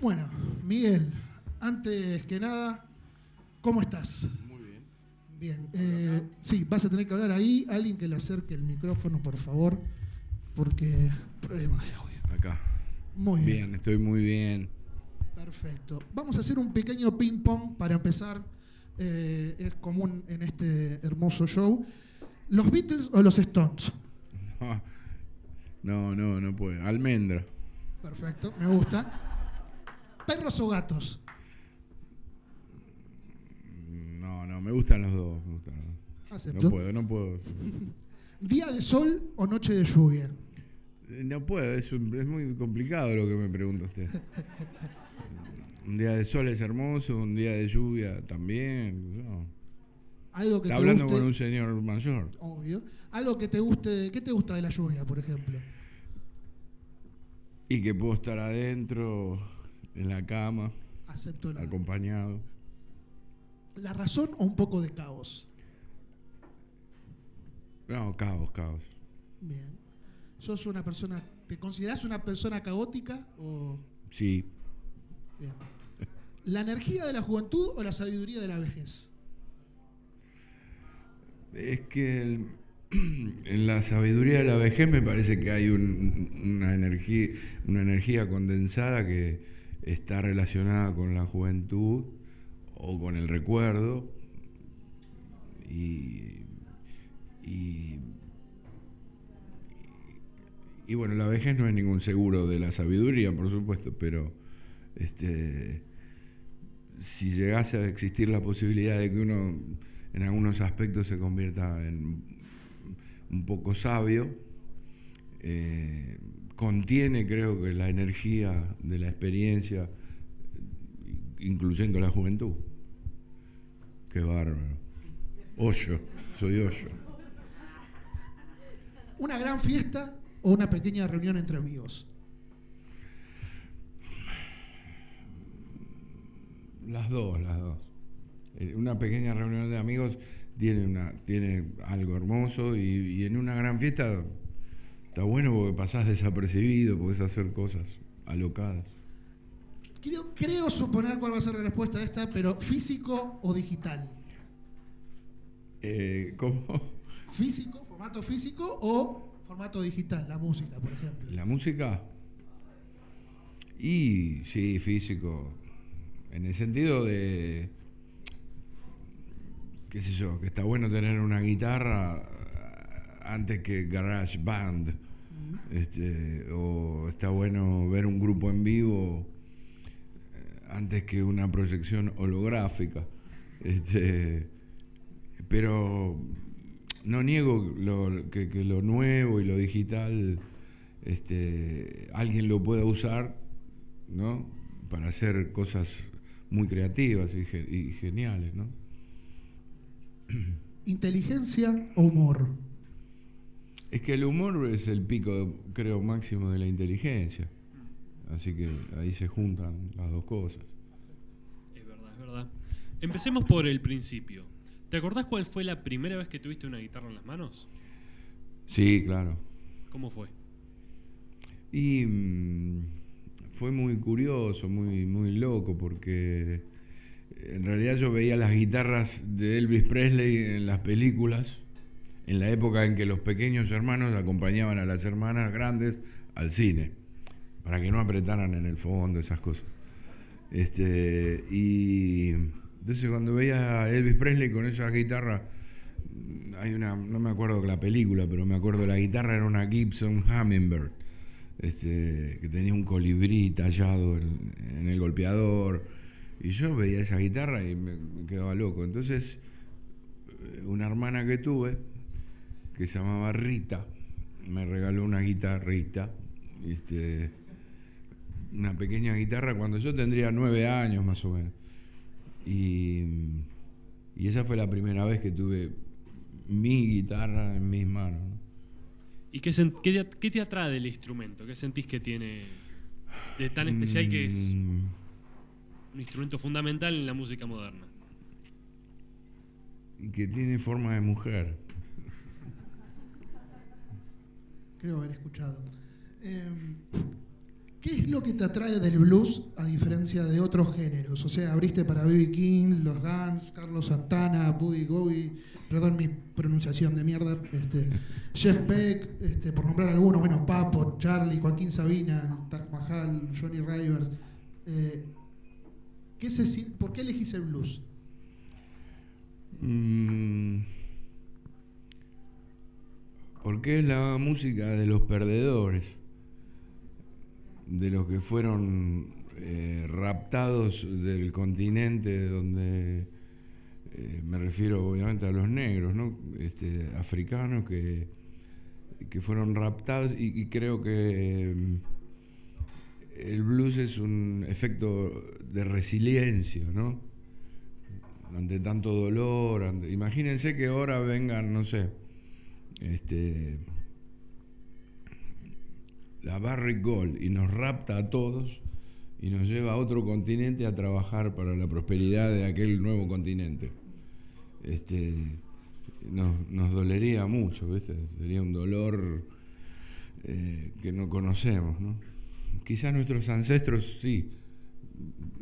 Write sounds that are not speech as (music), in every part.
Bueno, Miguel, antes que nada, ¿cómo estás? Muy bien. Bien. eh, sí, vas a tener que hablar ahí. Alguien que le acerque el micrófono, por favor, porque problemas de audio. Acá. Muy bien. Bien, estoy muy bien. Perfecto. Vamos a hacer un pequeño ping-pong para empezar. eh, es común en este hermoso show. ¿Los Beatles o los Stones? (laughs) No, no, no puedo. Almendra. Perfecto, me gusta. ¿Perros o gatos? No, no, me gustan los dos. me gustan los dos. Acepto. No puedo, no puedo. (laughs) ¿Día de sol o noche de lluvia? Eh, No puedo, es, un- es muy complicado lo que me pregunta usted. (laughs) Un día de sol es hermoso, un día de lluvia también. no. Algo que Está te hablando guste. con un señor mayor. Obvio. Algo que te guste. ¿Qué te gusta de la lluvia, por ejemplo? Y que puedo estar adentro, en la cama, Acepto la, acompañado. la razón o un poco de caos. No, caos, caos. Bien. ¿Sos una persona. ¿Te considerás una persona caótica o.? Sí, Bien. ¿La energía de la juventud o la sabiduría de la vejez? Es que el- (clears throat) en la sabiduría de la vejez me parece que hay un- una, energía, una energía condensada que está relacionada con la juventud o con el recuerdo. Y, y, y bueno, la vejez no es ningún seguro de la sabiduría, por supuesto, pero este, si llegase a existir la posibilidad de que uno en algunos aspectos se convierta en un poco sabio, eh, contiene creo que la energía de la experiencia, incluyendo la juventud. Qué bárbaro. Hoyo, soy hoyo. ¿Una gran fiesta o una pequeña reunión entre amigos? Las dos, las dos. Eh, Una pequeña reunión de amigos tiene, una, tiene algo hermoso y, y en una gran fiesta está bueno porque pasás desapercibido, podés hacer cosas alocadas. Creo, creo suponer cuál va a ser la respuesta a esta, pero ¿físico o digital? Eh, ¿Cómo? ¿Físico, formato físico o formato digital? La música, por ejemplo. ¿La música? Y sí, físico. En el sentido de, qué sé yo, que está bueno tener una guitarra antes que Garage Band. Este, o está bueno ver un grupo en vivo eh, antes que una proyección holográfica. Este, pero no niego lo- que, lo nuevo y lo digital este, alguien lo pueda usar ¿no? para hacer cosas muy creativas y, ge- y geniales. ¿no? ¿Inteligencia o humor? Es que el humor es el pico, creo, máximo de la inteligencia. Así que ahí se juntan las dos cosas. Es verdad, es verdad. Empecemos por el principio. ¿Te acordás cuál fue la primera vez que tuviste una guitarra en las manos? Sí, claro. ¿Cómo fue? Y mm, fue muy curioso, muy, muy loco, porque en realidad yo veía las guitarras de Elvis Presley en las películas, en la época en que los pequeños hermanos acompañaban a las hermanas grandes al cine, para que no apretaran en el fondo, esas cosas. Este, y entonces cuando veía a Elvis Presley con esa guitarra, hay una, no me acuerdo la película, pero me acuerdo la guitarra era una Gibson Hummingbird, este, que tenía un colibrí tallado en, en el golpeador. Y yo veía esa guitarra y me, me quedaba loco. Entonces, eh, una hermana que tuve, que se llamaba Rita, me regaló una guitarrita, este, una pequeña guitarra cuando yo tendría nueve años más o menos. Y, y esa fue la primera vez que tuve mi guitarra en mis manos. ¿no? ¿Y qué, qué te, qué te atrae del instrumento? ¿Qué sentís que tiene de tan especial que es Mm, un instrumento fundamental en la música moderna? Y que tiene forma de mujer. Creo haber escuchado. Eh, ¿Qué es lo que te atrae del blues a diferencia de otros géneros? O sea, abriste para B.B. King, Los Guns, Carlos Santana, Buddy Guy, perdón mi pronunciación de mierda, este, Jeff Beck, este, por nombrar algunos, bueno, Papo, Charlie, Joaquín Sabina, Taj Mahal, Johnny Rivers. Eh, ¿qué se, ¿Por qué elegís el blues? Mm, porque es la música de los perdedores de los que fueron eh, raptados del continente donde eh, me refiero obviamente a los negros, ¿no? este, africanos que, que fueron raptados y, creo que mm, el blues es un efecto de resiliencia, ¿no? Ante tanto dolor, imagínense que ahora vengan, no sé, este, la Barrick Gold y nos rapta a todos y nos lleva a otro continente a trabajar para la prosperidad de aquel nuevo continente. Este, nos, dolería mucho, sería un dolor eh, que no conocemos. ¿no? Quizás nuestros ancestros sí,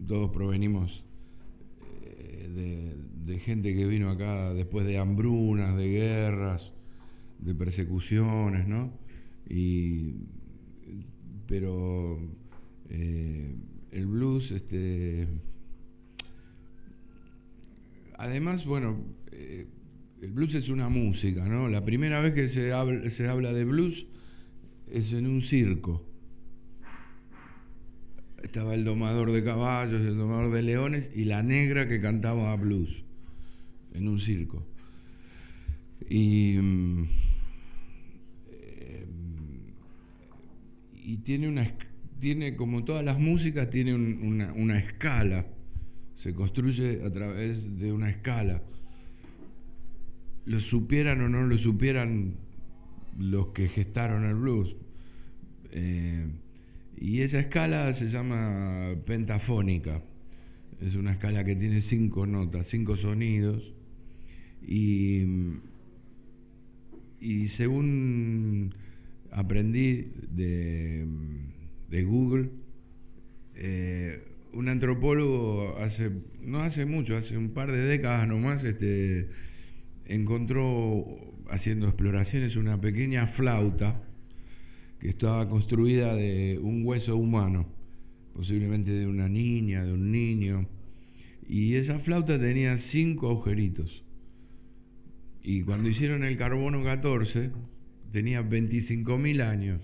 todos provenimos eh, de gente que vino acá después de hambrunas, de guerras, de persecuciones, ¿no? Y pero eh, el blues, este, además, bueno, eh, el blues es una música, ¿no? La primera vez que se se habla de blues es en un circo. Estaba el domador de caballos, el domador de leones y la negra que cantaba blues en un circo. Y mm, y tiene una tiene como todas las músicas tiene una, escala. Se construye a través de una escala. Lo supieran o no lo supieran los que gestaron el blues. Eh, y esa escala se llama pentafónica. Es una escala que tiene cinco notas cinco sonidos. Y y según aprendí de, Google. Eh, un antropólogo hace, no hace mucho, hace un par de décadas nomás, este, encontró haciendo exploraciones una pequeña flauta que estaba construida de un hueso humano, posiblemente de una niña, de un niño. Y esa flauta tenía cinco agujeritos. Y cuando hicieron el carbono 14, tenía 25.000 años.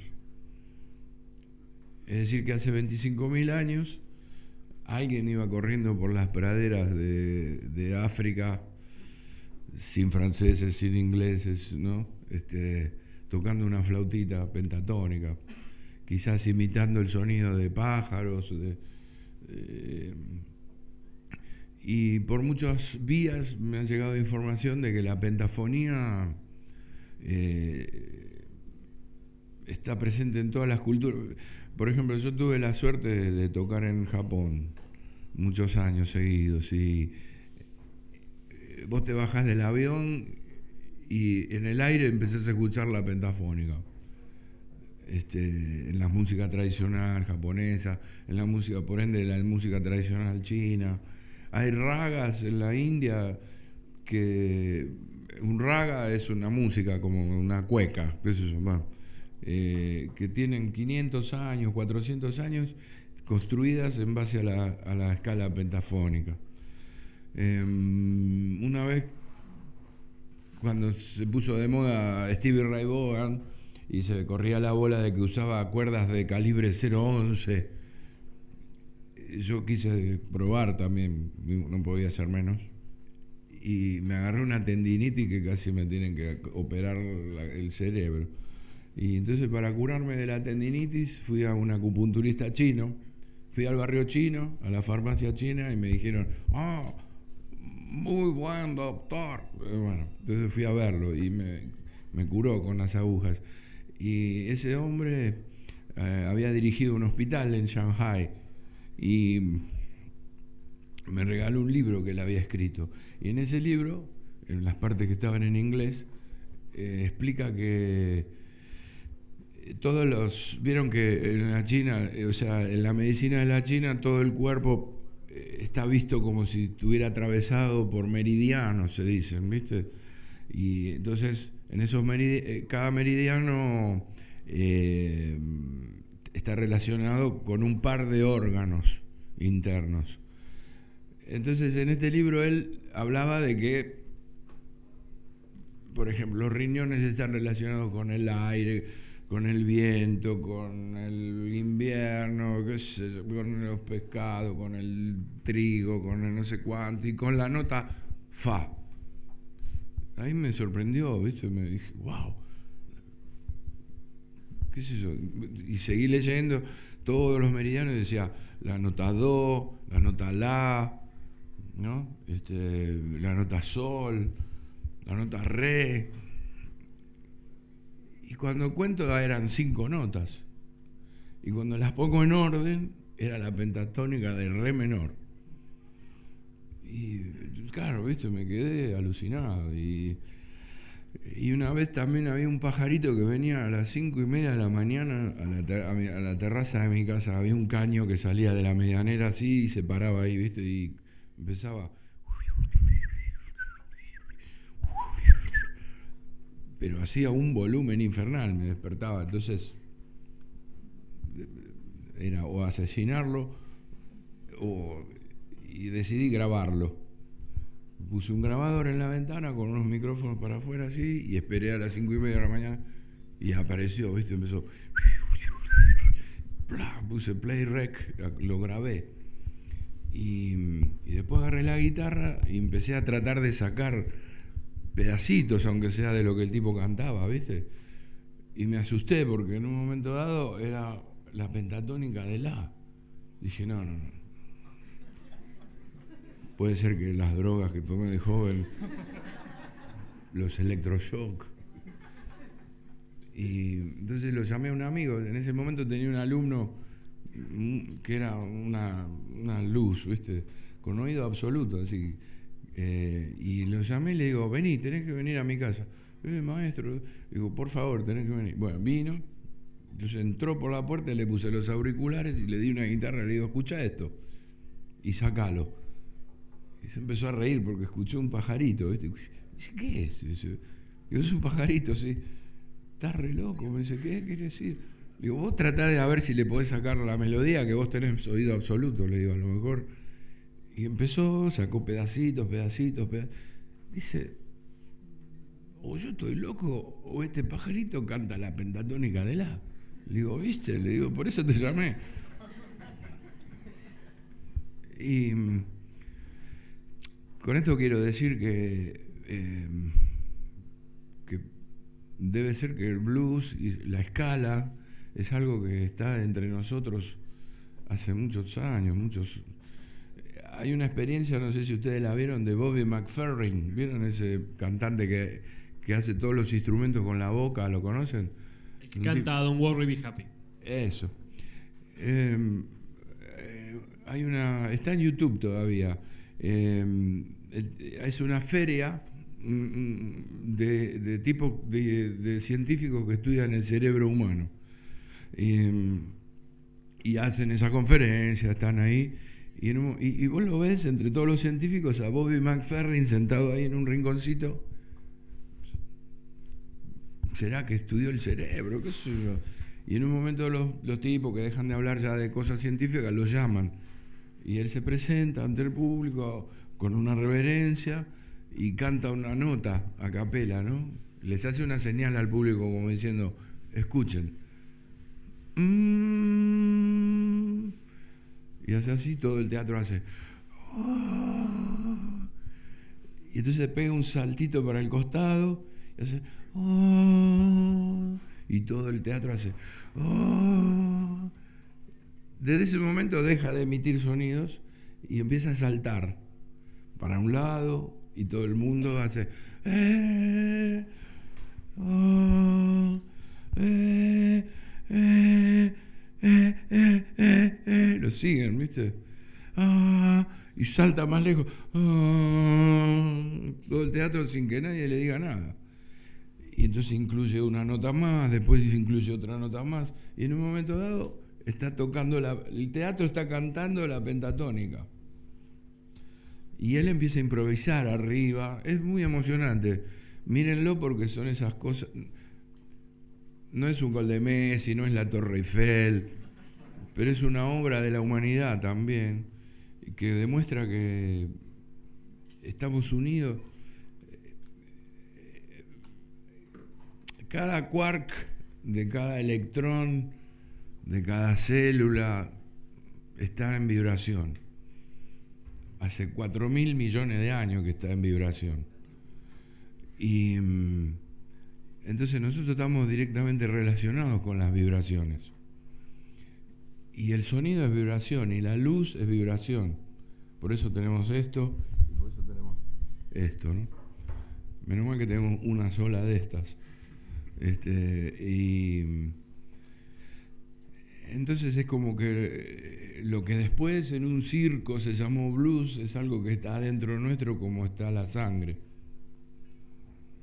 Es decir, que hace 25.000 años alguien iba corriendo por las praderas de, África sin franceses, sin ingleses, ¿no? Este, tocando una flautita pentatónica, quizás imitando el sonido de pájaros. Y por muchas vías me ha llegado información de que la pentafonía eh, está presente en todas las culturas. Por ejemplo, yo tuve la suerte de, tocar en Japón muchos años seguidos y eh, vos te bajás del avión y en el aire empezás a escuchar la pentafónica. Este, en la música tradicional japonesa, en la música, por ende, la música tradicional china. Hay ragas en la India que un raga es una música como una cueca, eh, que tienen 500 años, 400 años, construidas en base a la, escala pentafónica. Em, una vez, cuando se puso de moda Stevie Ray Vaughan y se corría la bola de que usaba cuerdas de calibre 011, yo quise probar también, no podía ser menos y me agarré una tendinitis que casi me tienen que operar el cerebro. Y entonces para curarme de la tendinitis fui a un acupunturista chino, fui al barrio chino, a la farmacia china y me dijeron, ah, muy buen doctor. Eh, bueno, entonces fui a verlo y me, curó con las agujas. Y ese hombre eh, había dirigido un hospital en Shanghai y me regaló un libro que él había escrito. Y en ese libro, en las partes que estaban en inglés, eh, explica que eh, todos los vieron que en la China, eh, o sea, en la medicina de la China todo el cuerpo está visto como si estuviera atravesado por meridianos, se dicen, ¿viste? Y entonces en esos meridi- cada meridiano está relacionado con un par de órganos internos. Entonces en este libro él hablaba de que, por ejemplo, los riñones están relacionados con el aire, con el viento, con el invierno, con los pescados, con el trigo, con el no sé cuánto, y con la nota fa. Ahí me sorprendió, ¿viste? Me dije, wow. ¿Qué sé yo? Y seguí leyendo todos los meridianos y decía la nota do, la nota la, ¿no? Este, la nota sol, la nota re. Y cuando cuento eran cinco notas. Y cuando las pongo en orden, era la pentatónica de re menor. Y claro, viste, me quedé alucinado. Y, y una vez también había un pajarito que venía a las cinco y media de la mañana a la, a mi- a la terraza de mi casa. Había un caño que salía de la medianera así y se paraba ahí, viste, y empezaba. Pero hacía un volumen infernal, me despertaba. Entonces, era o asesinarlo o, y decidí grabarlo. Puse un grabador en la ventana con unos micrófonos para afuera así y esperé a las cinco y media de la mañana y apareció, ¿viste? Empezó. Puse play rec, lo grabé. Y, y después agarré la guitarra y empecé a tratar de sacar pedacitos, aunque sea de lo que el tipo cantaba, ¿viste? Y me asusté porque en un momento dado era la pentatónica de la. Dije, no, no, no. Puede ser que las drogas que tomé de joven, los electroshock. Y entonces lo llamé a un amigo. En ese momento tenía un alumno mm, que era una, una luz, ¿viste? Con oído absoluto, así. Eh, y lo llamé y le digo, vení, tenés que venir a mi casa. Eh, maestro, digo, por favor, tenés que venir. Bueno, vino. Entonces entró por la puerta, le puse los auriculares y le di una guitarra y le digo, escucha esto. Y sacalo. Y se empezó a reír porque escuchó un pajarito, ¿viste? Dice, ¿qué es? Dice, Digo, es un pajarito, sí. Estás re loco. Me dice, ¿qué quiere decir? Digo, vos tratá de a ver si le podés sacar la melodía, que vos tenés oído absoluto, le digo, a lo mejor. Y empezó, sacó pedacitos, pedacitos, pedacitos. Dice, o yo estoy loco, o este pajarito canta la pentatónica de la. Le digo, ¿viste? Le digo, por eso te llamé. Y con esto quiero decir que, eh, que debe ser que el blues y la escala es algo que está entre nosotros hace muchos años, muchos. Hay una experiencia, no sé si ustedes la vieron, de Bobby McFerrin. ¿Vieron ese cantante que, que hace todos los instrumentos con la boca? ¿Lo conocen? El que canta Don't Worry Be Happy. Eso. Eh, eh, hay una. Está en YouTube todavía. Eh, eh, es una feria mm, mm, de, de de, científicos que estudian el cerebro humano. Y, mm, y hacen esa conferencia, están ahí. Y, un- y- y vos lo ves entre todos los científicos a Bobby McFerrin sentado ahí en un rinconcito. ¿Será que estudió el cerebro? ¿Qué sé yo? Y en un momento los, los tipos que dejan de hablar ya de cosas científicas lo llaman. Y él se presenta ante el público con una reverencia y canta una nota a capela, ¿no? Les hace una señal al público como diciendo, escuchen. Mm. Y hace así, todo el teatro hace. "Ah". Y entonces pega un saltito para el costado y hace. "Ah". Y todo el teatro hace. "Ah". Desde ese momento deja de emitir sonidos y empieza a saltar para un lado y todo el mundo hace. "Eh, eh". Lo siguen, ¿viste? Y salta más lejos. Todo el teatro sin que nadie le diga nada. y entonces incluye una nota más, después incluye otra nota más, y en un momento dado está tocando, la, el teatro está cantando la pentatónica. Y él empieza a improvisar arriba, es muy emocionante. Mírenlo porque son esas cosas. No es un gol de Messi, no es la Torre Eiffel, pero es una obra de la humanidad también, que demuestra que estamos unidos cada quark de cada electrón, de cada célula, está en vibración. Hace 4 mil millones de años que está en vibración. Y mm, entonces nosotros estamos directamente relacionados con las vibraciones. Y el sonido es vibración y la luz es vibración. Por eso tenemos esto y por eso tenemos esto. ¿no? Menos mal que tenemos una sola de estas. Este, y entonces es como que eh, lo que después en un circo se llamó blues es algo que está dentro nuestro como está la sangre.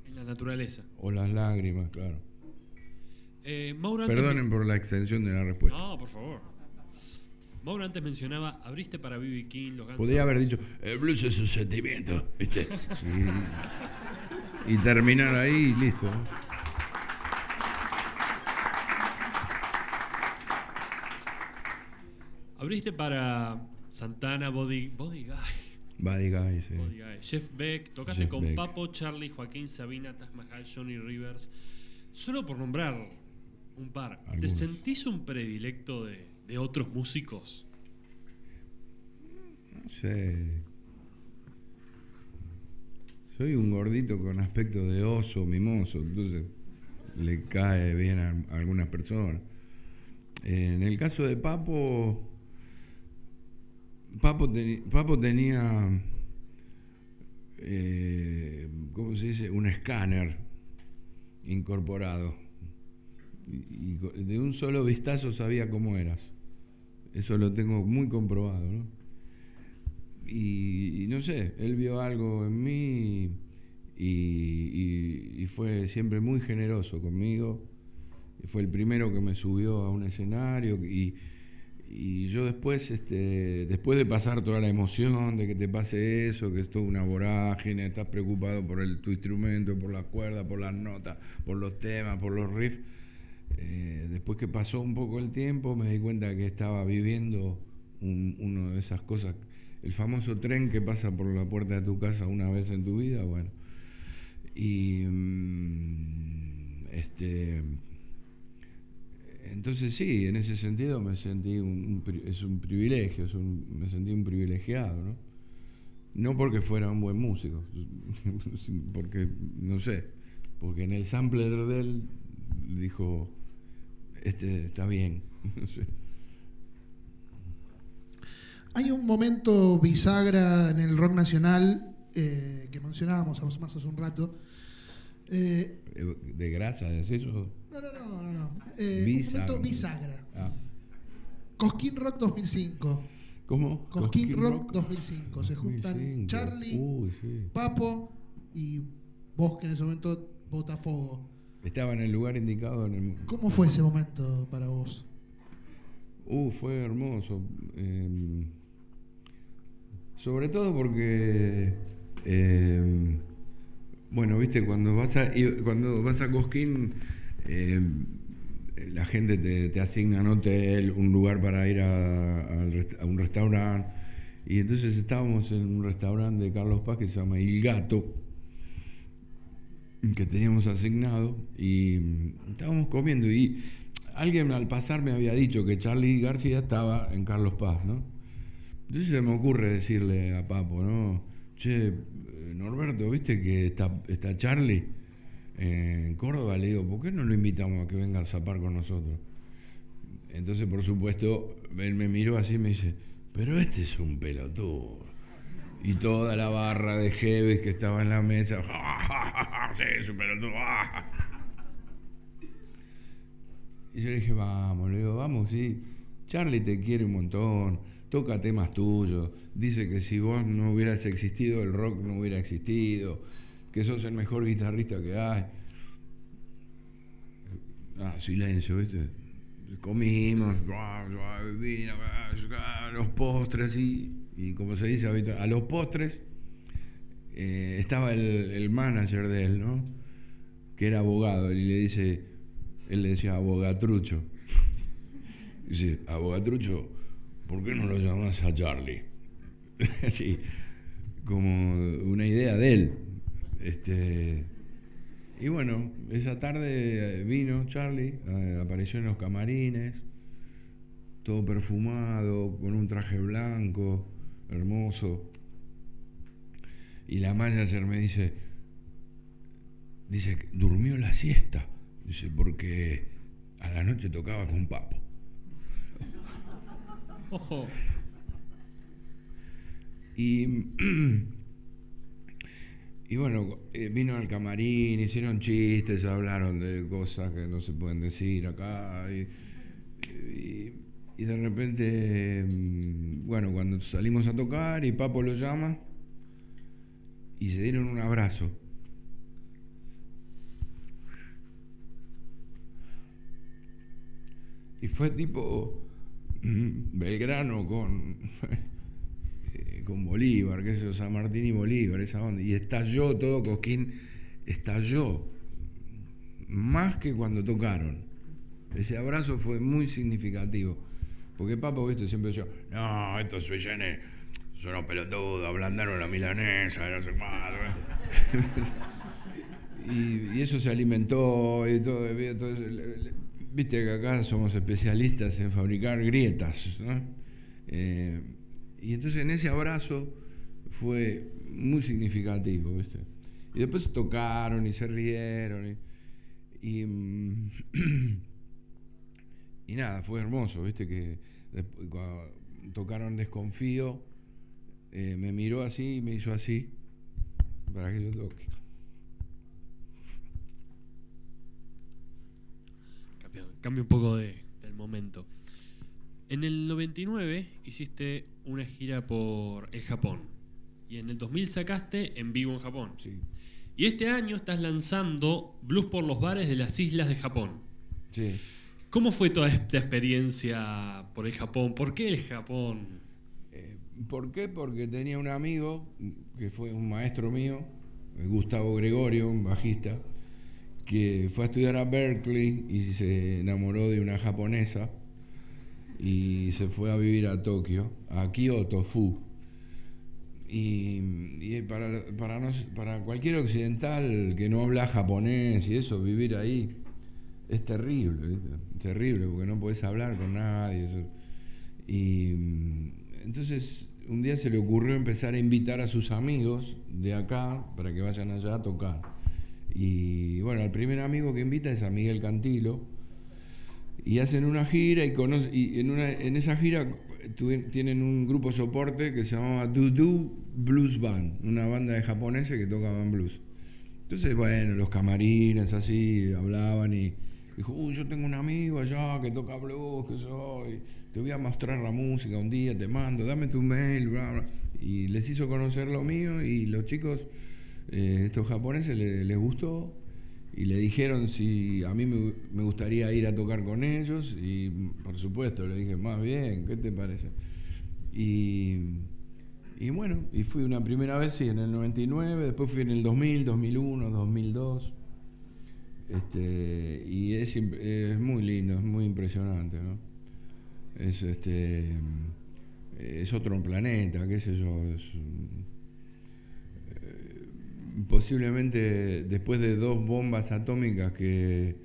En la naturaleza. O las lágrimas, claro. Eh, Mauro Perdonen por la extensión de la respuesta. No, por favor. Mauro antes mencionaba, abriste para B.B. King, los Guns Podría haber dicho, el blues es un sentimiento, ¿viste? Y, (laughs) y terminar ahí y listo. ¿no? Abriste para Santana, Body, Body Guy, Buddy Guy, sí. Body Guy, Jeff Beck, tocaste Jeff con Beck. Papo, Charlie, Joaquín Sabina, Taj Mahal, Johnny Rivers. Solo por nombrar un par, ¿te sentís un predilecto de, de otros músicos? No sé. Soy un gordito con aspecto de oso mimoso, entonces le cae bien a algunas personas. En el caso de Papo, Papo, tenía, eh, ¿cómo se dice? Un escáner incorporado. Y, de un solo vistazo sabía cómo eras. Eso lo tengo muy comprobado, ¿no? y, no sé, él vio algo en mí y, y- fue siempre muy generoso conmigo. Fue el primero que me subió a un escenario y, y yo después, este, después de pasar toda la emoción de que te pase eso, que es toda una vorágine, estás preocupado por el, tu instrumento, por las cuerdas, por las notas, por los temas, por los riffs, eh, después que pasó un poco el tiempo me di cuenta que estaba viviendo un- una de esas cosas, el famoso tren que pasa por la puerta de tu casa una vez en tu vida, bueno. Y mm, este entonces sí, en ese sentido me sentí un, un es un privilegio, es un- me sentí un privilegiado, ¿no? No porque fuera un buen músico, (laughs) porque, no sé, porque en el sampler de él dijo, este está bien. (laughs) Hay un momento bisagra en el rock nacional eh, que mencionábamos más hace un rato. Eh, Eh, ¿De grasa decís eso? No, no, no, no. no. Eh, un momento bisagra. Ah. Cosquín Rock 2005. ¿Cómo? Cosquín Rock 2005. Se juntan 2005. Charlie, Uy, sí. Papo y vos que en ese momento Botafogo. Estaba en el lugar indicado en el, ¿Cómo fue ese momento para vos? Uh, fue hermoso. Eh, sobre todo porque, eh, bueno, viste, cuando vas a, cuando vas a Cosquín, eh, la gente te, te asigna un hotel, un lugar para ir a un restaurante. Y entonces estábamos en un restaurante de Carlos Paz que se llama Il Gato, que teníamos asignado, y mm, estábamos comiendo. Y alguien al pasar me había dicho que Charlie García estaba en Carlos Paz, ¿no? Entonces se me ocurre decirle a Papo, ¿no? Che, eh, Norberto, ¿viste que está, está Charlie en Córdoba? Le digo, ¿por qué no lo invitamos a que venga a zapar con nosotros? Entonces, por supuesto, él me miró así y me dice, pero este es un pelotudo. Y toda la barra de Jeves que estaba en la mesa, (laughs) sí, es un pelotudo. Y yo le dije, vamos, le digo, vamos, sí. Charlie te quiere un montón, toca temas tuyos, dice que si vos no hubieras existido, el rock no hubiera existido, que sos el mejor guitarrista que hay. Ah, silencio, ¿viste? Comimos, los postres y, y como se dice a los postres eh, estaba el, el, manager de él, ¿no? Que era abogado y le dice, él le decía abogatrucho. Dice, abogatrucho, ¿por qué no lo llamas a Charlie? (laughs) Así, como una idea de él. Este, y bueno, esa tarde vino Charlie, eh, apareció en los camarines, todo perfumado, con un traje blanco, hermoso. Y la manager me dice, dice, durmió la siesta. Dice, porque a la noche tocaba con Papo. (laughs) Y, (clears throat) y bueno, eh, vino al camarín, hicieron chistes, hablaron de cosas que no se pueden decir acá. Y, de repente, mm, bueno, cuando salimos a tocar y Papo lo llama y se dieron un abrazo. Y fue tipo mm, Belgrano con (laughs) con Bolívar, que es San Martín y Bolívar, esa onda. Y estalló todo, Cosquín estalló, más que cuando tocaron. Ese abrazo fue muy significativo. Porque Papo, viste, siempre decía, no, estos suyenes son unos pelotudos, ablandaron la milanesa, no sé más. (laughs) y, eso se alimentó y todo. viste que acá somos especialistas en fabricar grietas, ¿no? Eh, y entonces en ese abrazo fue muy significativo, ¿viste? Y después tocaron y se rieron. Y, y, mm, (clears throat) nada, fue hermoso, ¿viste? Que cuando tocaron Desconfío, eh, me miró así y me hizo así para que yo toque. Cambio, un poco de, del momento. En el 99 hiciste una gira por el Japón. Y en el 2000 sacaste En Vivo en Japón. Sí. Y este año estás lanzando Blues por los bares de las islas de Japón. Sí. ¿Cómo fue toda esta experiencia por el Japón? ¿Por qué el Japón? Eh, ¿Por qué? Porque tenía un amigo que fue un maestro mío, Gustavo Gregorio, un bajista, que fue a estudiar a Berkeley y se enamoró de una japonesa y se fue a vivir a Tokio, a Kyoto Fu. Y, para, para, para cualquier occidental que no habla japonés y eso, vivir ahí es terrible, terrible, porque no puedes hablar con nadie. Y entonces un día se le ocurrió empezar a invitar a sus amigos de acá para que vayan allá a tocar. Y bueno, el primer amigo que invita es a Miguel Cantilo, y hacen una gira y, y en, una, en esa gira tienen un grupo soporte que se llamaba Dudu Blues Band, una banda de japoneses que tocaban blues. Entonces, bueno, los camarines así hablaban y dijo, yo tengo un amigo allá que toca blues, que soy, te voy a mostrar la música un día, te mando, dame tu mail, bla, bla. Y les hizo conocer lo mío y los chicos, eh, estos japoneses, les gustó y le dijeron si a mí me, gustaría ir a tocar con ellos y por supuesto le dije, más bien, ¿qué te parece? Y, y bueno, y fui una primera vez sí, en el 99, después fui en el 2000, 2001, 2002. Este, y es, es muy lindo, es muy impresionante, ¿no? Es, este, es otro planeta, qué sé yo, es, posiblemente después de dos bombas atómicas que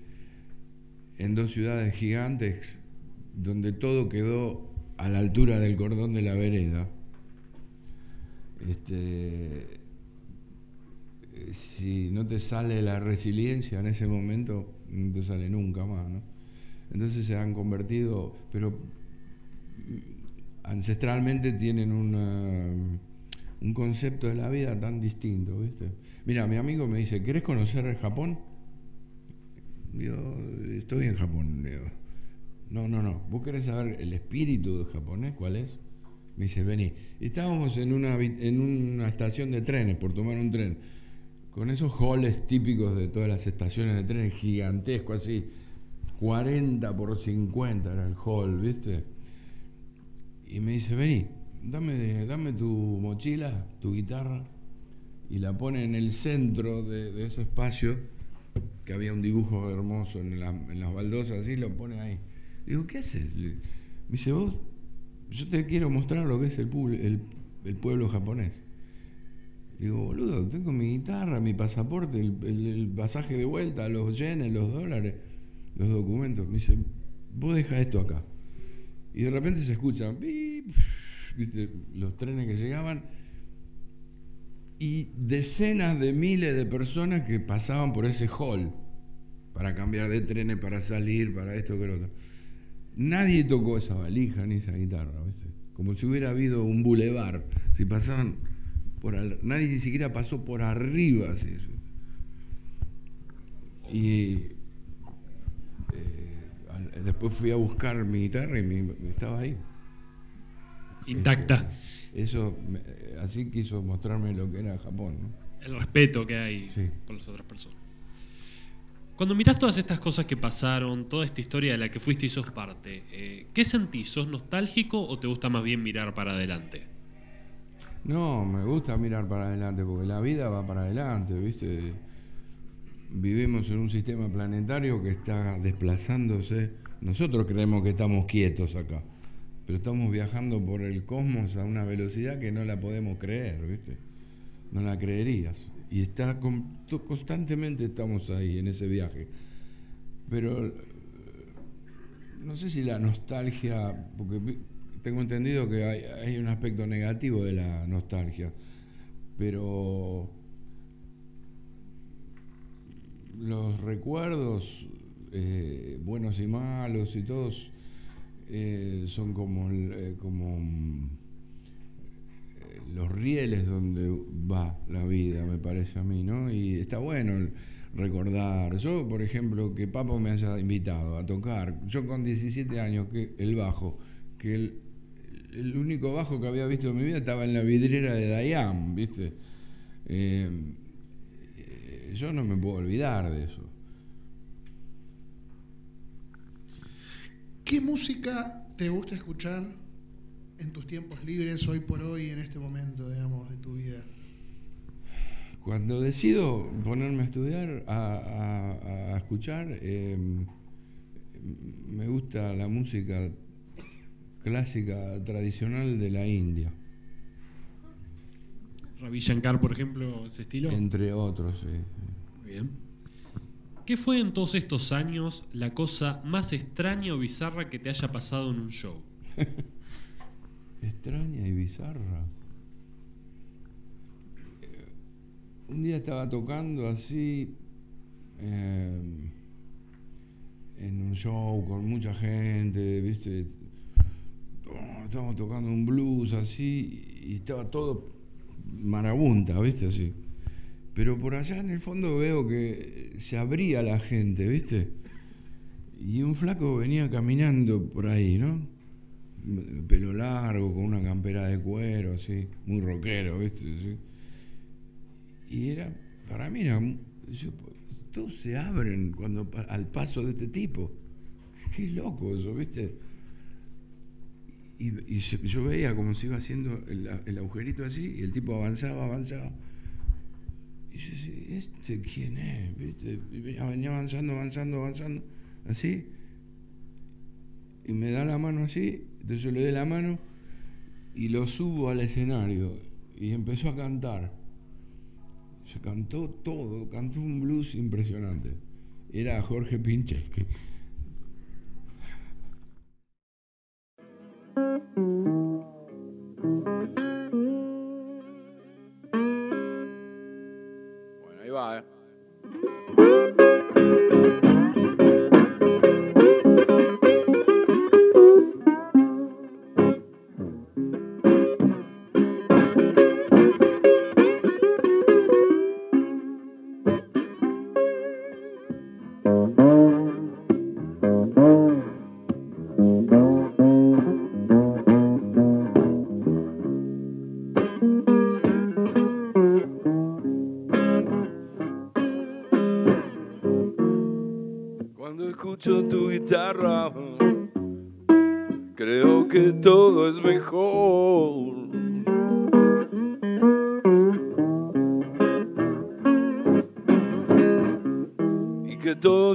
en dos ciudades gigantes donde todo quedó a la altura del cordón de la vereda. Este, si no te sale la resiliencia en ese momento, no te sale nunca más. Entonces se han convertido, pero ancestralmente tienen una un concepto de la vida tan distinto, ¿viste? Mira, mi amigo me dice, ¿querés conocer el Japón? Yo estoy en Japón. no, no, no. ¿Vos querés saber el espíritu japonés? ¿Cuál es? Me dice, vení. Estábamos en una, en una estación de trenes, por tomar un tren, con esos halls típicos de todas las estaciones de trenes, gigantesco así, 40 por 50 era el hall, ¿viste? Y me dice, vení, dame, dame tu mochila, tu guitarra, y la pone en el centro de, ese espacio, que había un dibujo hermoso en, la- las baldosas, así lo pone ahí. Digo, ¿qué haces? Me dice, vos, yo te quiero mostrar lo que es el, pueblo japonés. Digo, boludo, tengo mi guitarra, mi pasaporte, el, pasaje de vuelta, los yenes, los dólares, los documentos. Me dice, vos deja esto acá. Y de repente se escuchan "Bip", los trenes que llegaban y decenas de miles de personas que pasaban por ese hall para cambiar de trenes, para salir, para esto que otro. Nadie tocó esa valija ni esa guitarra, ¿viste? Como si hubiera habido un bulevar. Si pasaban por al- nadie ni siquiera pasó por arriba. así. Y eh, después fui a buscar mi guitarra y mi- estaba ahí. Intacta. Eso, me- así quiso mostrarme lo que era Japón. ¿no? El respeto que hay Sí. por las otras personas. Cuando mirás todas estas cosas que pasaron, toda esta historia de la que fuiste y sos parte, eh, ¿qué sentís? ¿Sos nostálgico o te gusta más bien mirar para adelante? No, me gusta mirar para adelante, porque la vida va para adelante, ¿viste? Vivimos en un sistema planetario que está desplazándose. Nosotros creemos que estamos quietos acá, pero estamos viajando por el cosmos a una velocidad que no la podemos creer, ¿viste? No la creerías. Y está constantemente estamos ahí en ese viaje. Pero eh, no sé si la nostalgia, porque tengo entendido que hay, hay un aspecto negativo de la nostalgia, pero los recuerdos, eh, buenos y malos y todos, eh, son como, eh, como mm, eh, los rieles donde va la vida, me parece a mí, ¿no? Y está bueno recordar. Yo, por ejemplo, que Papo me haya invitado a tocar, yo con 17 años, que el bajo, que el, el único bajo que había visto en mi vida estaba en la vidriera de Dayan, ¿viste? Eh, eh, yo no me puedo olvidar de eso. ¿Qué música te gusta escuchar en tus tiempos libres hoy por hoy, en este momento, digamos, de tu vida? Cuando decido ponerme a estudiar, a, a- a escuchar, eh, me gusta la música clásica tradicional de la India, Ravi Shankar, por ejemplo, ese estilo. entre otros. sí. Muy bien. ¿Qué fue en todos estos años la cosa más extraña o bizarra que te haya pasado en un show? (laughs) Extraña y bizarra. Eh, Un día estaba tocando así eh, en un show con mucha gente, ¿viste? Oh, Estábamos tocando un blues así y estaba todo marabunta, ¿viste? Así. Pero por allá en el fondo veo que se abría la gente, ¿viste? Y un flaco venía caminando por ahí, ¿no? pelo largo, con una campera de cuero, así, muy rockero, ¿viste? Así. Y era, para mí era, todos se abren cuando al paso de este tipo. Qué loco eso, ¿viste? Y, y yo veía como se iba haciendo el, el agujerito así, y el tipo avanzaba, avanzaba. Y yo decía, ¿este quién es? ¿Viste? Venía avanzando, avanzando, avanzando, así y me da la mano así, entonces yo le doy la mano y lo subo al escenario y empezó a cantar. Se cantó todo, cantó un blues impresionante. Era Jorge Pinchesque.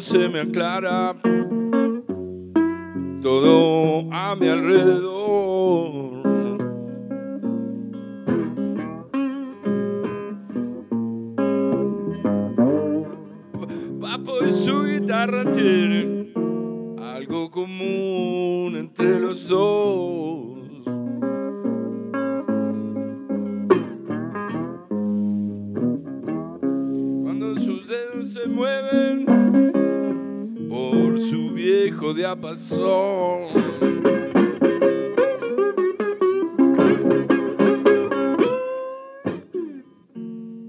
Se me aclara, todo a mi alrededor. Papo y su guitarra tienen algo común diapasón.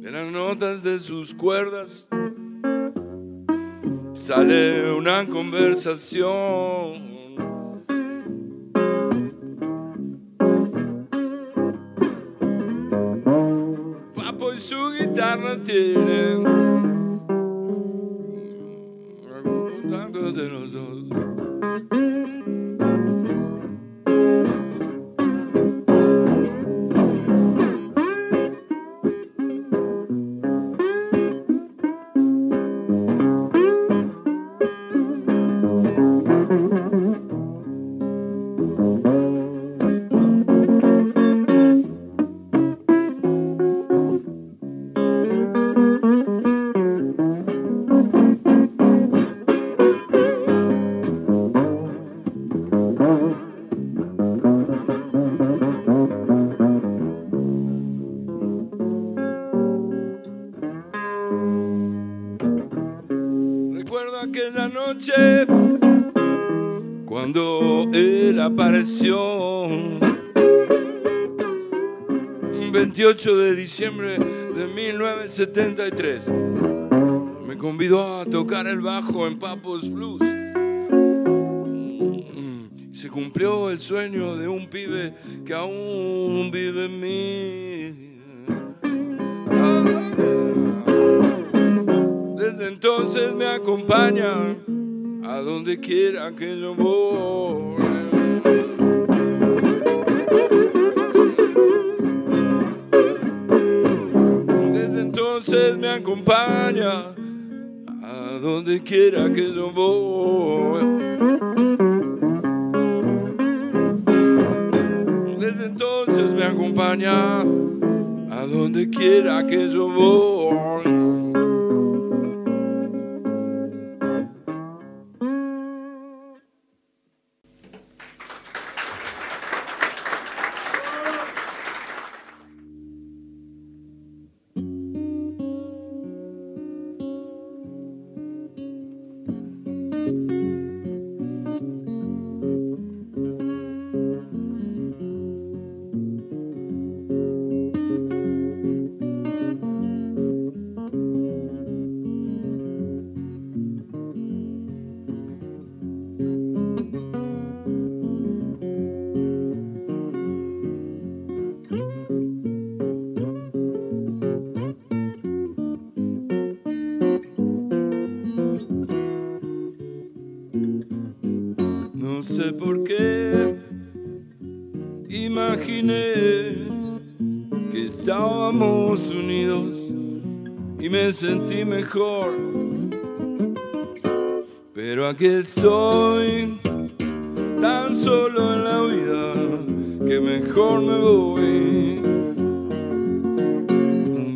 De las notas de sus cuerdas sale una conversación. Diciembre de 1973. Me convidó a tocar el bajo en Papos Blues. Mm, Se cumplió el sueño de un pibe que aún vive en mí. Desde entonces me acompaña a donde quiera que yo voy. Entonces me acompaña a donde quiera que yo voy. Desde entonces me acompaña a donde quiera que yo voy.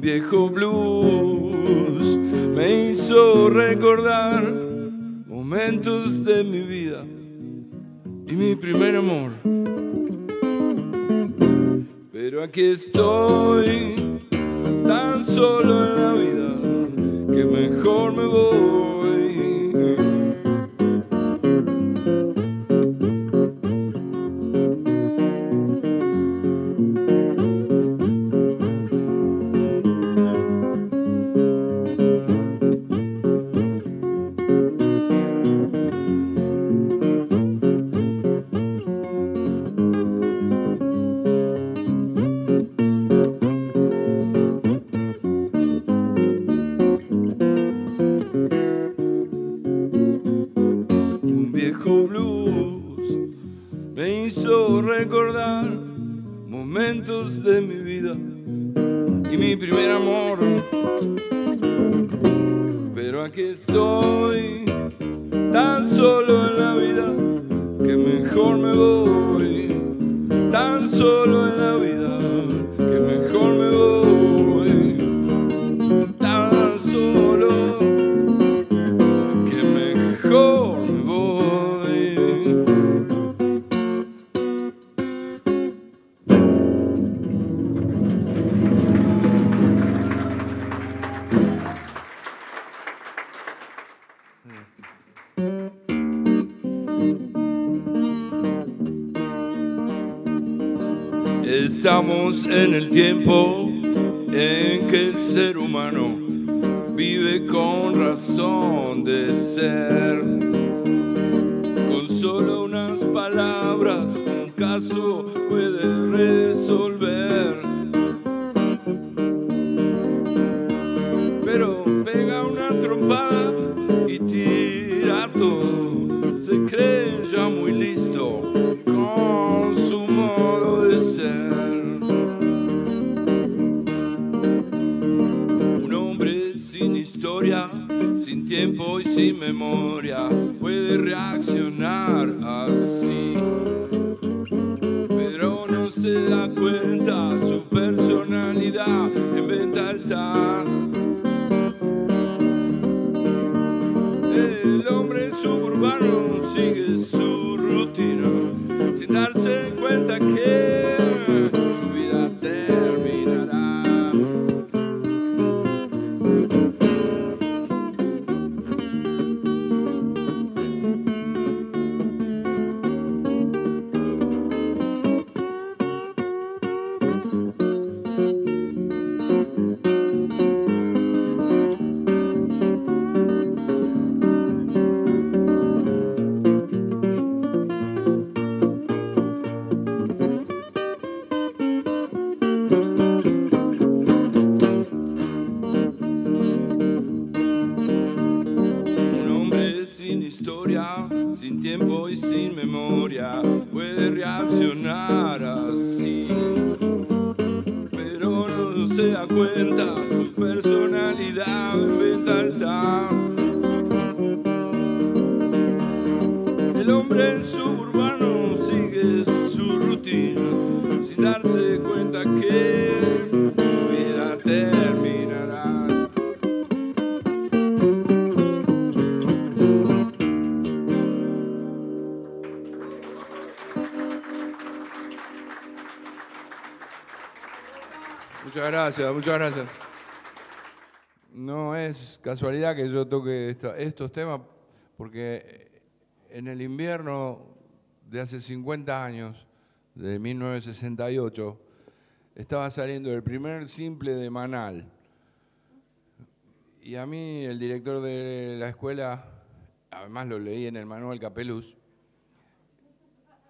Viejo blues me hizo recordar momentos de mi vida y mi primer amor. Pero aquí estoy tan solo en la vida que mejor me voy. Un caso puede resolver. Pero pega una trompada y tira todo. Se cree ya muy listo con su modo de ser. Un hombre sin historia, sin tiempo y sin memoria puede reaccionar gracias, muchas gracias. No es casualidad que yo toque estos temas porque en el invierno de hace 50 años, de 1968, estaba saliendo el primer simple de Manal. Y a mí el director de la escuela, además lo leí en el manual Capeluz,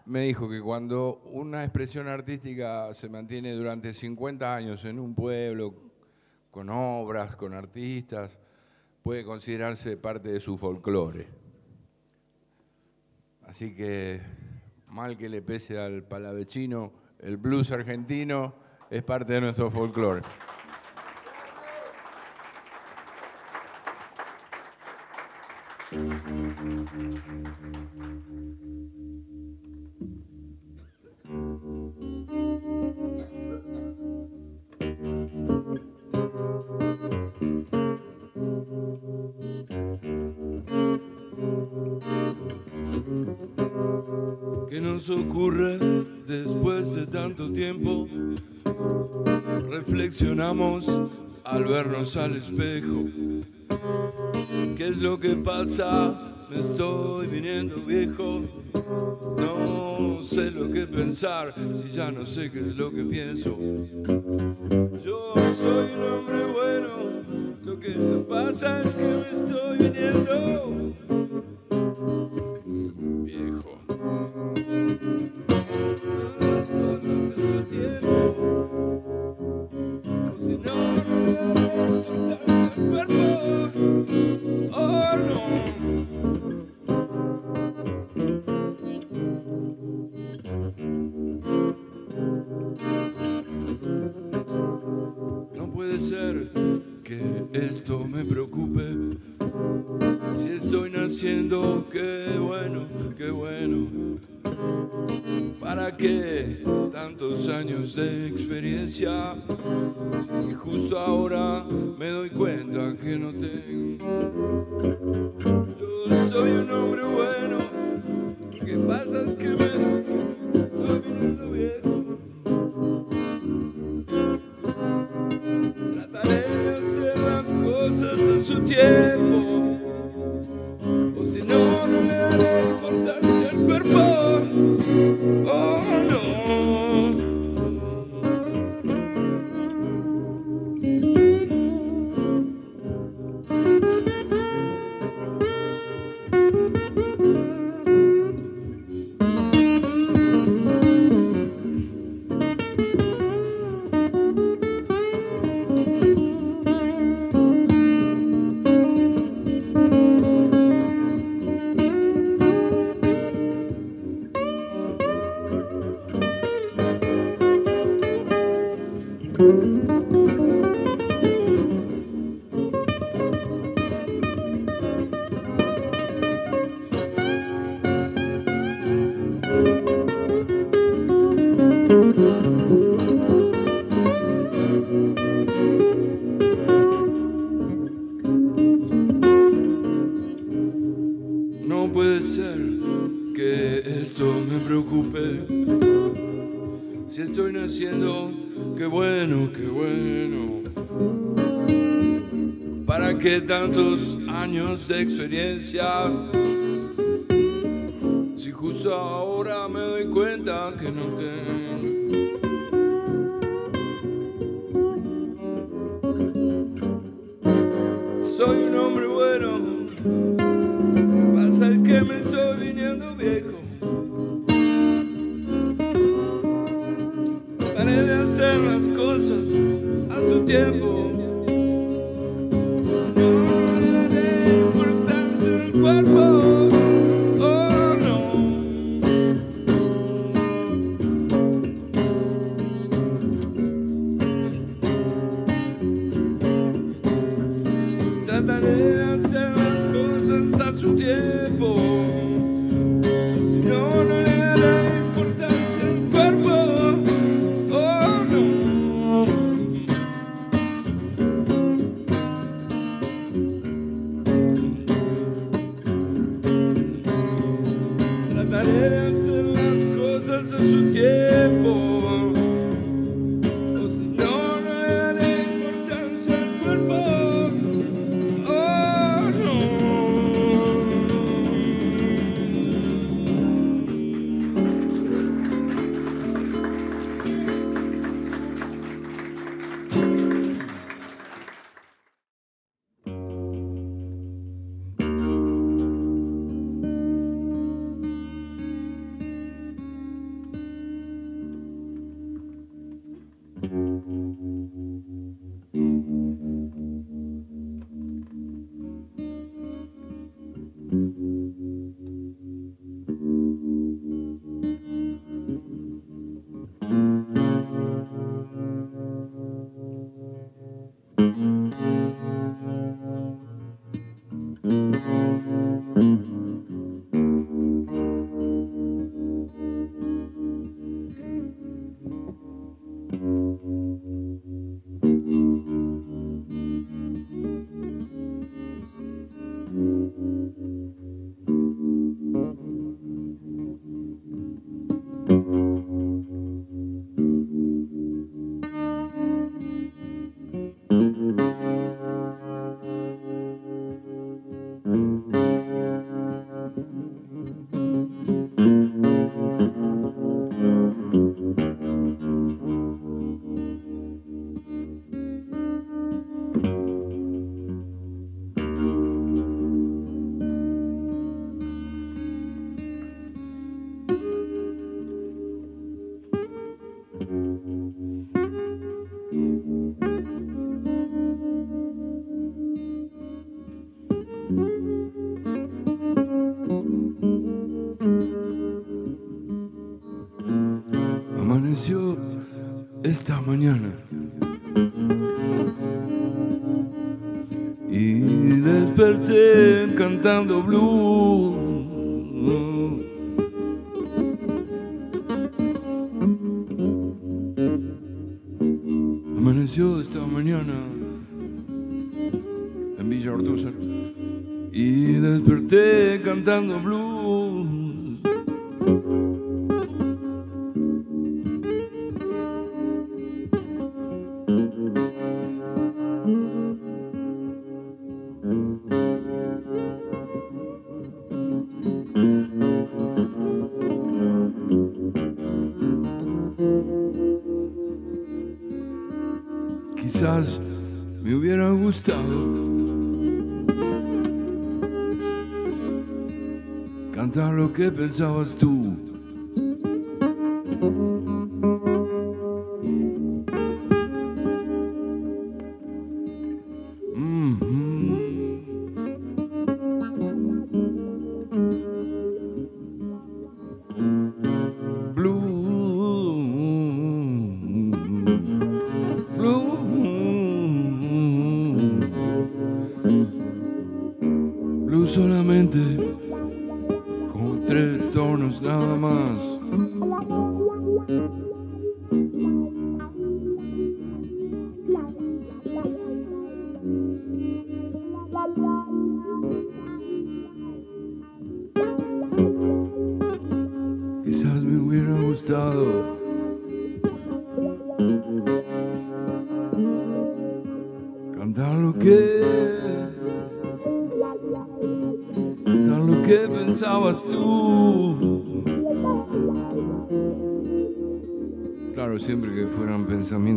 me dijo que cuando una expresión artística se mantiene durante 50 años en un pueblo, con obras, con artistas, puede considerarse parte de su folclore. Así que, mal que le pese al palavecino, el blues argentino es parte de nuestro folclore. ¿Qué nos ocurre después de tanto tiempo? Reflexionamos al vernos al espejo. ¿Qué es lo que pasa? Me estoy viniendo viejo. No sé lo que pensar si ya no sé qué es lo que pienso. Yo soy un hombre bueno. Lo que me pasa es que me estoy viniendo puede ser que esto me preocupe. Si estoy naciendo, qué bueno, qué bueno. ¿Para qué tantos años de experiencia? Si justo ahora me doy cuenta que no tengo hacer las cosas a su tiempo. mañana. Y desperté cantando blues. Cantar lo que I mean,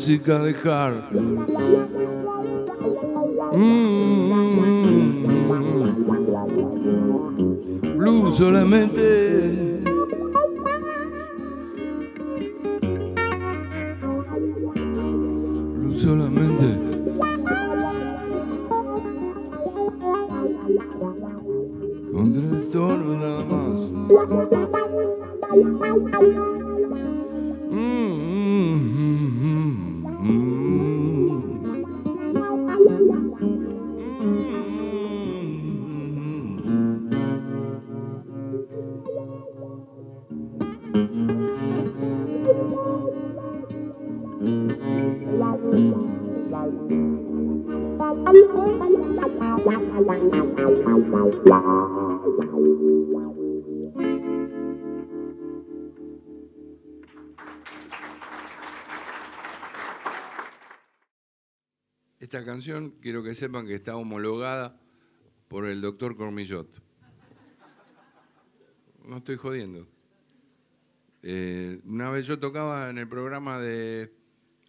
Música dejar. Mm, Blue solamente. Quiero que sepan que está homologada por el doctor Cormillot. No estoy jodiendo. Eh, una vez yo tocaba en el programa de,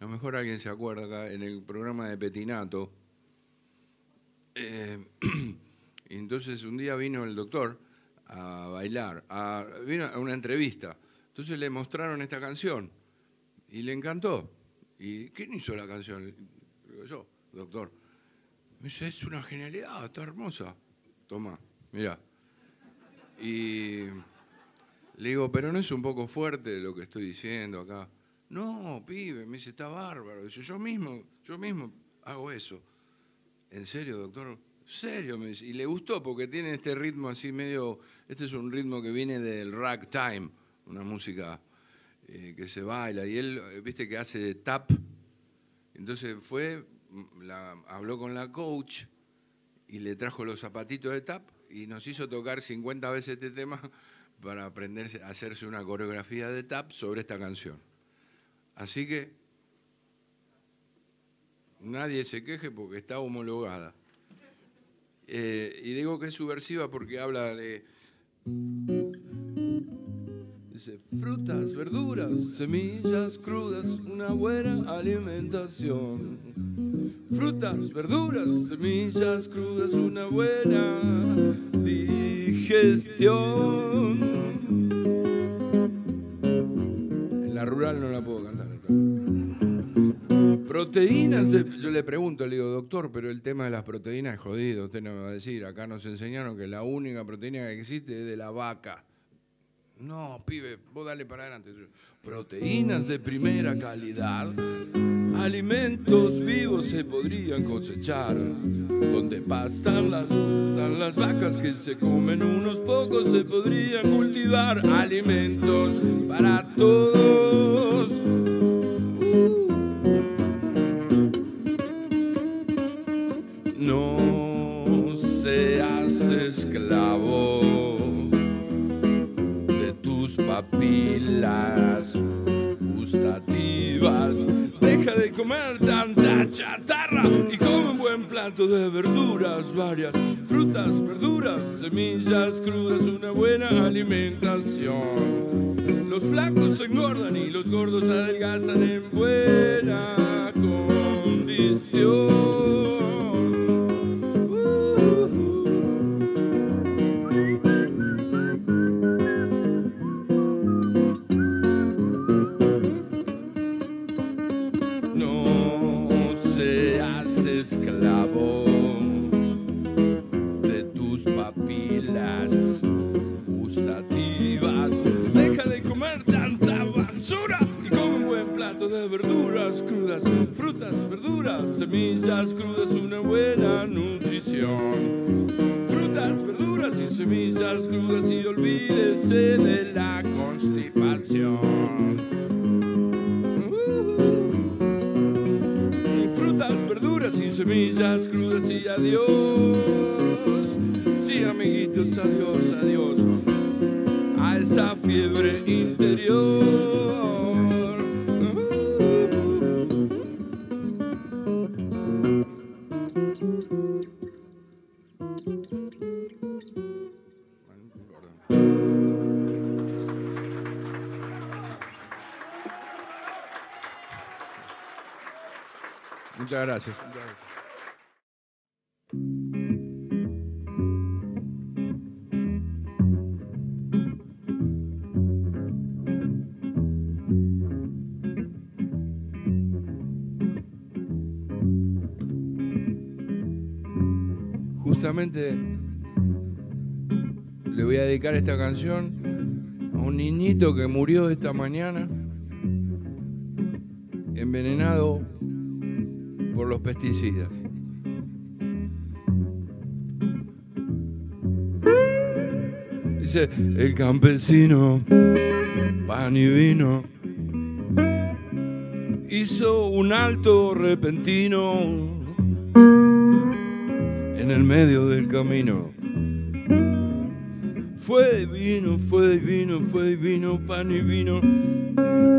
a lo mejor alguien se acuerda en el programa de Petinato. Eh, (clears throat) entonces un día vino el doctor a bailar, vino a una entrevista. Entonces le mostraron esta canción y le encantó. ¿Y quién hizo la canción? Yo, doctor. Me dice, es una genialidad, está hermosa. Toma, mira. Y le digo, pero no es un poco fuerte lo que estoy diciendo acá. No, pibe, me dice, está bárbaro. Dice, yo mismo, yo mismo hago eso. ¿En serio, doctor? ¿Serio? Me dice. Y le gustó porque tiene este ritmo así medio. Este es un ritmo que viene del ragtime, una música eh, que se baila. Y él, eh, viste, que hace tap. Entonces fue, la- habló con la coach y le trajo los zapatitos de tap y nos hizo tocar 50 veces este tema (laughs) para aprenderse a hacerse una coreografía de tap sobre esta canción. Así que nadie se queje porque está homologada. Eh, y digo que es subversiva porque habla de Frutas, verduras, semillas crudas, una buena alimentación. Frutas, verduras, semillas crudas, una buena digestión. En la rural no la puedo cantar. Proteínas de... Yo le pregunto, le digo, doctor, pero el tema de las proteínas es jodido, usted no me va a decir. Acá nos enseñaron que la única proteína que existe es de la vaca. No, pibe, vos dale para adelante. Proteínas de primera calidad, alimentos vivos se podrían cosechar. Donde pastan las, están las vacas que se comen unos pocos, se podrían cultivar alimentos para todos. Comer tanta chatarra y come un buen plato de verduras varias, frutas, verduras, semillas crudas, una buena alimentación. Los flacos engordan y los gordos adelgazan en buena condición. Frutas, verduras, semillas crudas, una buena nutrición. Frutas, verduras y semillas crudas y olvídese de la constipación. frutas, verduras y semillas crudas y adiós. Sí, amiguitos, adiós, adiós. A esa fiebre Gracias. Justamente le voy a dedicar esta canción a un niñito que murió esta mañana envenenado por los pesticidas. Dice, el campesino, pan y vino, hizo un alto repentino en el medio del camino. Fue vino, fue vino, fue vino, pan y vino,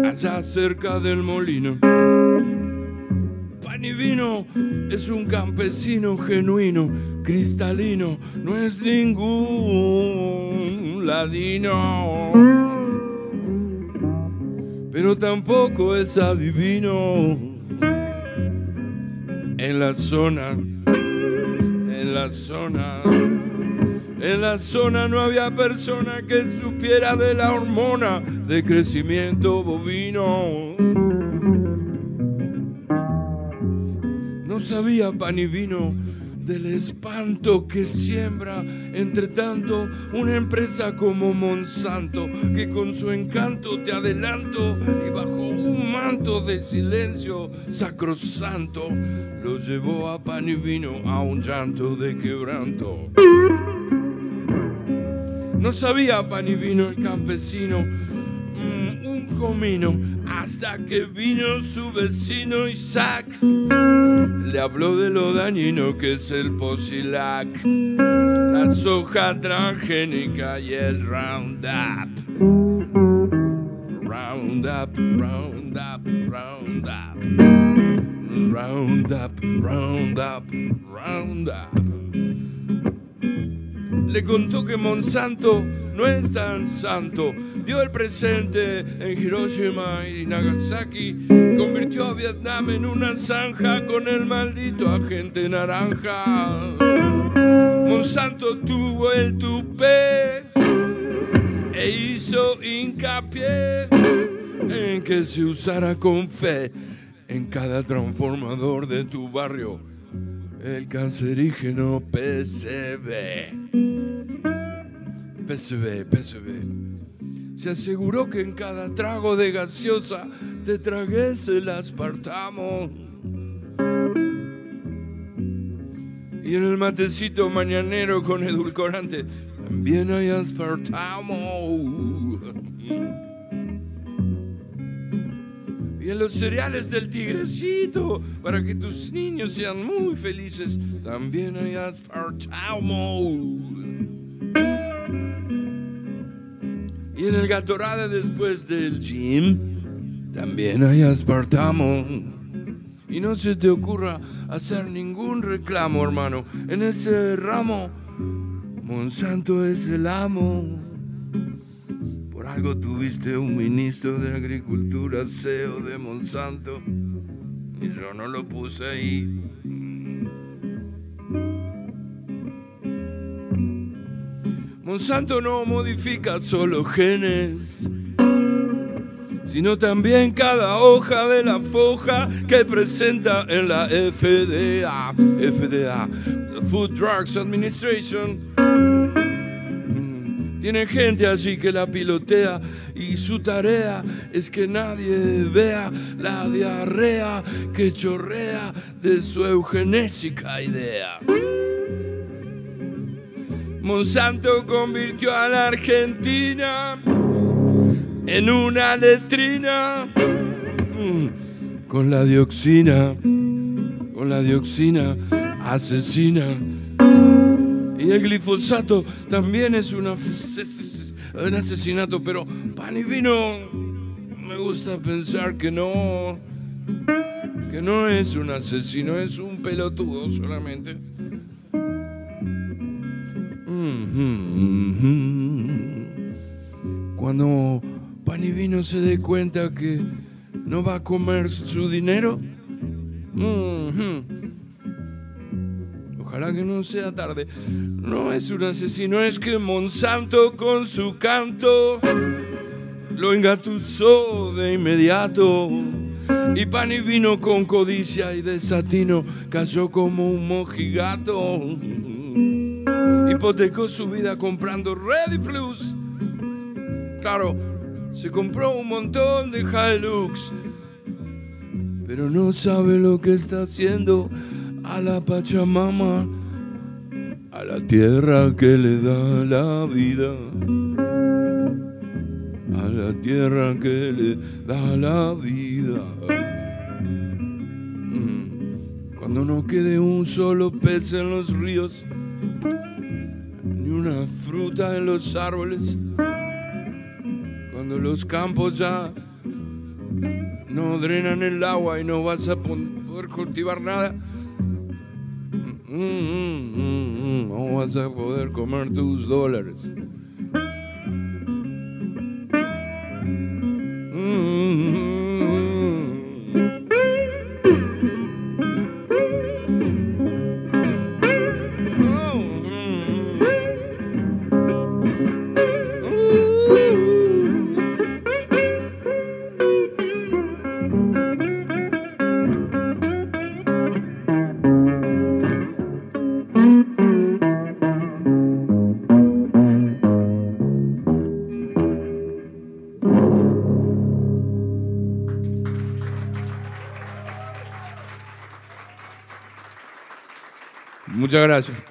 allá cerca del molino. Es un campesino genuino, cristalino, no es ningún ladino. Pero tampoco es adivino. En la zona, en la zona, en la zona no había persona que supiera de la hormona de crecimiento bovino. No sabía pan y vino del espanto que siembra, entre tanto, una empresa como Monsanto, que con su encanto te adelanto y bajo un manto de silencio sacrosanto, lo llevó a pan y vino a un llanto de quebranto. No sabía pan y vino el campesino, mm, un comino, hasta que vino su vecino Isaac le habló de lo dañino que es el posilac, la soja transgénica y el Roundup. Roundup, Roundup, Roundup. Roundup, Roundup, Roundup. Le contó que Monsanto no es tan santo. Dio el presente en Hiroshima y Nagasaki. Convirtió a Vietnam en una zanja con el maldito agente naranja. Monsanto tuvo el tupé e hizo hincapié en que se usara con fe en cada transformador de tu barrio el cancerígeno PCB. PCB, PCB. Se aseguró que en cada trago de gaseosa te tragues el aspartamo. Y en el matecito mañanero con edulcorante también hay aspartamo. Y en los cereales del tigrecito, para que tus niños sean muy felices, también hay aspartamo. Y en el Gatorade después del gym, también hay aspartamo. Y no se te ocurra hacer ningún reclamo, hermano. En ese ramo, Monsanto es el amo. Por algo tuviste un ministro de Agricultura, CEO de Monsanto. Y yo no lo puse ahí. Monsanto no modifica solo genes, sino también cada hoja de la foja que presenta en la FDA, FDA, Food Drugs Administration. Mm, Tiene gente allí que la pilotea y su tarea es que nadie vea la diarrea que chorrea de su eugenésica idea. Monsanto convirtió a la Argentina en una letrina mm, con la dioxina, con la dioxina asesina. Y el glifosato también es un asesinato, pero pan y vino me gusta pensar que no, que no es un asesino, es un pelotudo solamente. Cuando Pan y Vino se dé cuenta que no va a comer su dinero, ojalá que no sea tarde. No es un asesino, es que Monsanto con su canto lo engatusó de inmediato. Y pan y vino con codicia y desatino cayó como un mojigato hipotecó su vida comprando Ready Plus. Claro, se compró un montón de Hilux, pero no sabe lo que está haciendo a la Pachamama, a la tierra que le da la vida, a la tierra que le da la vida. Mm. Cuando no quede un solo pez en los ríos, una fruta en los árboles. Cuando los campos ya no drenan el agua y no vas a poder cultivar nada. Mm, mm, mm, no vas a poder comer tus dólares. Muchas gracias.